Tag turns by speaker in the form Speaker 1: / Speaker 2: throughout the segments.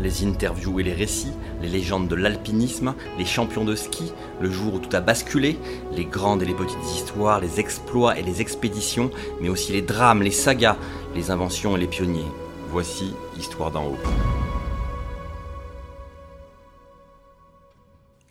Speaker 1: Les interviews et les récits, les légendes de l'alpinisme, les champions de ski, le jour où tout a basculé, les grandes et les petites histoires, les exploits et les expéditions, mais aussi les drames, les sagas, les inventions et les pionniers. Voici Histoire d'en haut.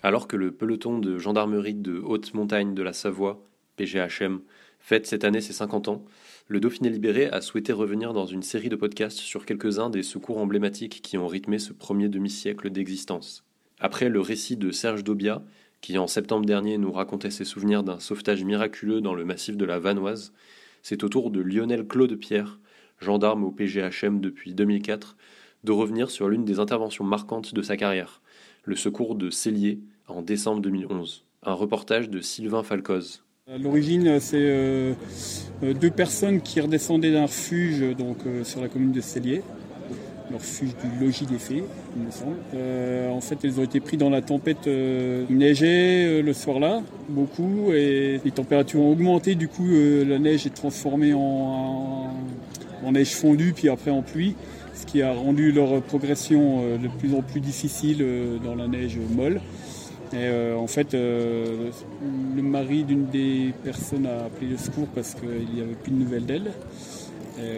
Speaker 2: Alors que le peloton de gendarmerie de haute montagne de la Savoie, PGHM, fête cette année ses 50 ans, le Dauphiné Libéré a souhaité revenir dans une série de podcasts sur quelques-uns des secours emblématiques qui ont rythmé ce premier demi-siècle d'existence. Après le récit de Serge Daubia, qui en septembre dernier nous racontait ses souvenirs d'un sauvetage miraculeux dans le massif de la Vanoise, c'est au tour de Lionel Claude Pierre, gendarme au PGHM depuis 2004, de revenir sur l'une des interventions marquantes de sa carrière, le secours de Cellier en décembre 2011. Un reportage de Sylvain Falcoz.
Speaker 3: L'origine, c'est euh, euh, deux personnes qui redescendaient d'un refuge donc, euh, sur la commune de Cellier, le refuge du logis des fées, il me semble. en fait, elles ont été pris dans la tempête. il neigeait le soir-là, beaucoup, et les températures ont augmenté. Du coup, la neige est transformée en, en, neige fondue, puis après en pluie, ce qui a rendu leur progression de plus en plus difficile dans la neige molle. Euh, en fait, euh, le mari d'une des personnes a appelé le secours parce qu'il n'y avait plus de nouvelles d'elle.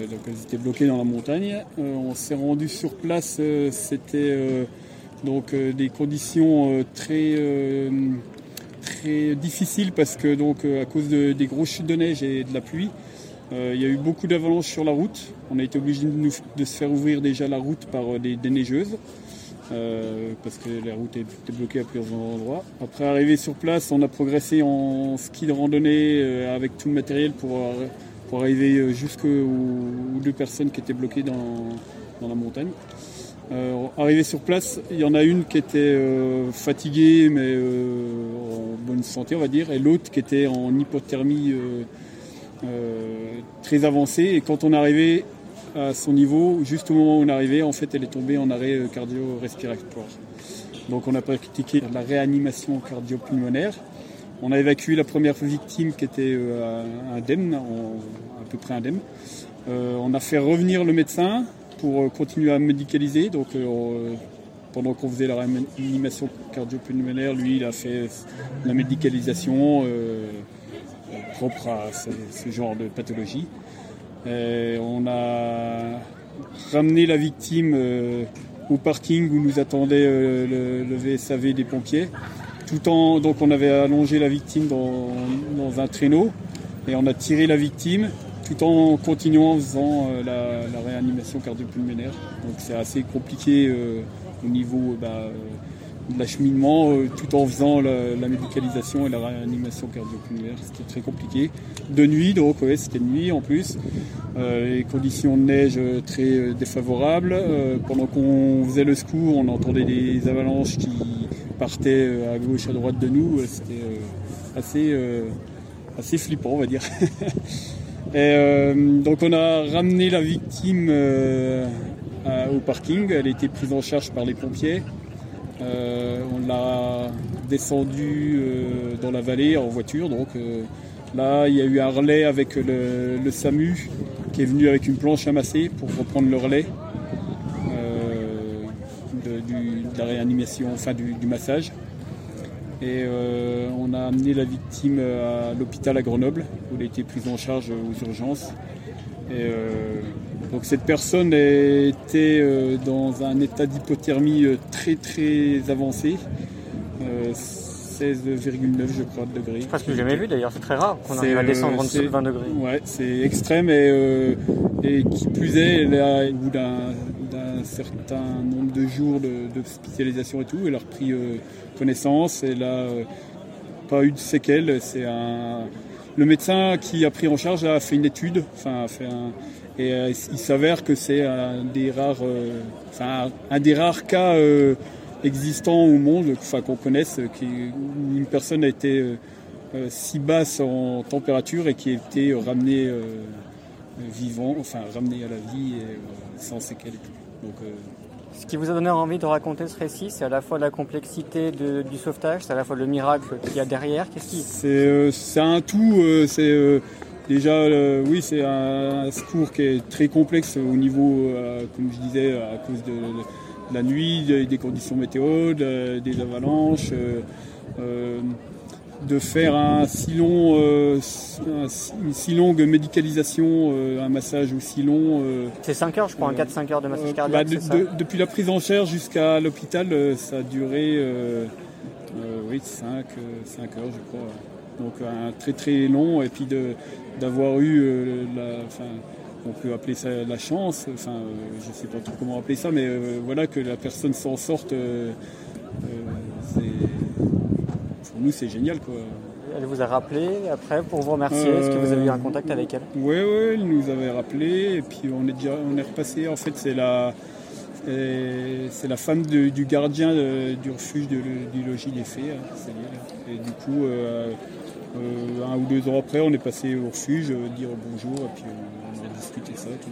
Speaker 3: donc elles étaient bloquées dans la montagne. Euh, on s'est rendu sur place, c'était donc des conditions très, très difficiles parce que donc à cause de, des grosses chutes de neige et de la pluie, il y a eu beaucoup d'avalanches sur la route. On a été obligé de, se faire ouvrir déjà la route par des neigeuses. Euh, parce que la route était bloquée à plusieurs endroits. Après arriver sur place, on a progressé en ski de randonnée euh, avec tout le matériel pour, euh, pour arriver jusqu'aux deux personnes qui étaient bloquées dans, dans la montagne. arrivé sur place, il y en a une qui était fatiguée mais en bonne santé on va dire, et l'autre qui était en hypothermie très avancée. Et quand on est arrivé, à son niveau, juste au moment où on arrivé, en fait, elle est tombée en arrêt euh, cardio-respiratoire. Donc on a pratiqué la réanimation cardio-pulmonaire. On a évacué la première victime qui était euh, indemne, à peu près indemne. Euh, on a fait revenir le médecin pour continuer à médicaliser. Donc pendant qu'on faisait la réanimation cardio-pulmonaire, lui, il a fait la médicalisation propre à ce genre de pathologie on a ramené la victime euh, au parking où nous attendait euh, le, VSAV des pompiers. Tout en, donc on avait allongé la victime dans, un traîneau et on a tiré la victime tout en continuant en faisant euh, la, réanimation cardiopulmonaire. Donc c'est assez compliqué au niveau bah, l'acheminement euh, tout en faisant la, médicalisation et la réanimation cardiopulmonaire. C'était très compliqué. De nuit, donc ouais, c'était de nuit en plus. Euh, les conditions de neige euh, très défavorables. pendant qu'on faisait le secours, on entendait des avalanches qui partaient à gauche, à droite de nous. C'était assez, assez flippant, on va dire. donc on a ramené la victime au parking. Elle a été prise en charge par les pompiers. Euh, on l'a descendu euh, dans la vallée en voiture. Donc euh, là, il y a eu un relais avec le, SAMU qui est venu avec une planche amassée pour reprendre le relais du, massage. Et on a amené la victime à l'hôpital à Grenoble où elle a été prise en charge aux urgences. Donc cette personne était euh, dans un état d'hypothermie euh, très très avancé. 16,9 euh, je crois degrés.
Speaker 4: C'est presque que j'ai jamais vu d'ailleurs, c'est très rare qu'on arrive à descendre en dessous de 20 degrés.
Speaker 3: Ouais, c'est extrême et, et, qui plus est, au bout d'un certain nombre de jours de, spécialisation et tout, elle a repris connaissance, elle n'a pas eu de séquelles, c'est un le médecin qui a pris en charge a fait une étude, enfin, a fait un, et euh, il s'avère que c'est un des rares, euh, enfin, un des rares cas euh, existants au monde, enfin, qu'on connaisse, qui, où une personne a été si basse en température et qui a été ramenée vivant, enfin ramenée à la vie sans séquelles. Donc,
Speaker 4: ce qui vous a donné envie de raconter ce récit, c'est à la fois la complexité du sauvetage, c'est à la fois le miracle qu'il y a derrière. Qu'est-ce
Speaker 3: qui C'est un tout. c'est Déjà, oui, c'est un, secours qui est très complexe au niveau, euh, comme je disais, à cause de, la nuit, des conditions météo, des avalanches. Euh, euh, de faire un si long, une si longue médicalisation, un massage aussi long.
Speaker 4: c'est 5 heures, je crois, un 4-5 heures de massage cardiaque.
Speaker 3: Bah, depuis la prise en charge jusqu'à l'hôpital, ça a duré oui, 5, 5 heures, je crois. Donc un très très long, et puis de, d'avoir eu euh, la, on peut appeler ça la chance, enfin, euh, je ne sais pas trop comment appeler ça, mais euh, voilà que la personne s'en sorte, pour nous c'est génial quoi.
Speaker 4: Elle vous a rappelé après pour vous remercier? Est-ce que vous avez eu un contact avec elle?
Speaker 3: Oui, oui, elle nous avait rappelé et puis on est déjà on est repassé. En fait, c'est la c'est la femme du gardien du refuge du logis des fées, hein, et du coup, euh, un ou deux ans après, on est passé au refuge, euh, dire bonjour, et puis on, a discuté ça. Tout.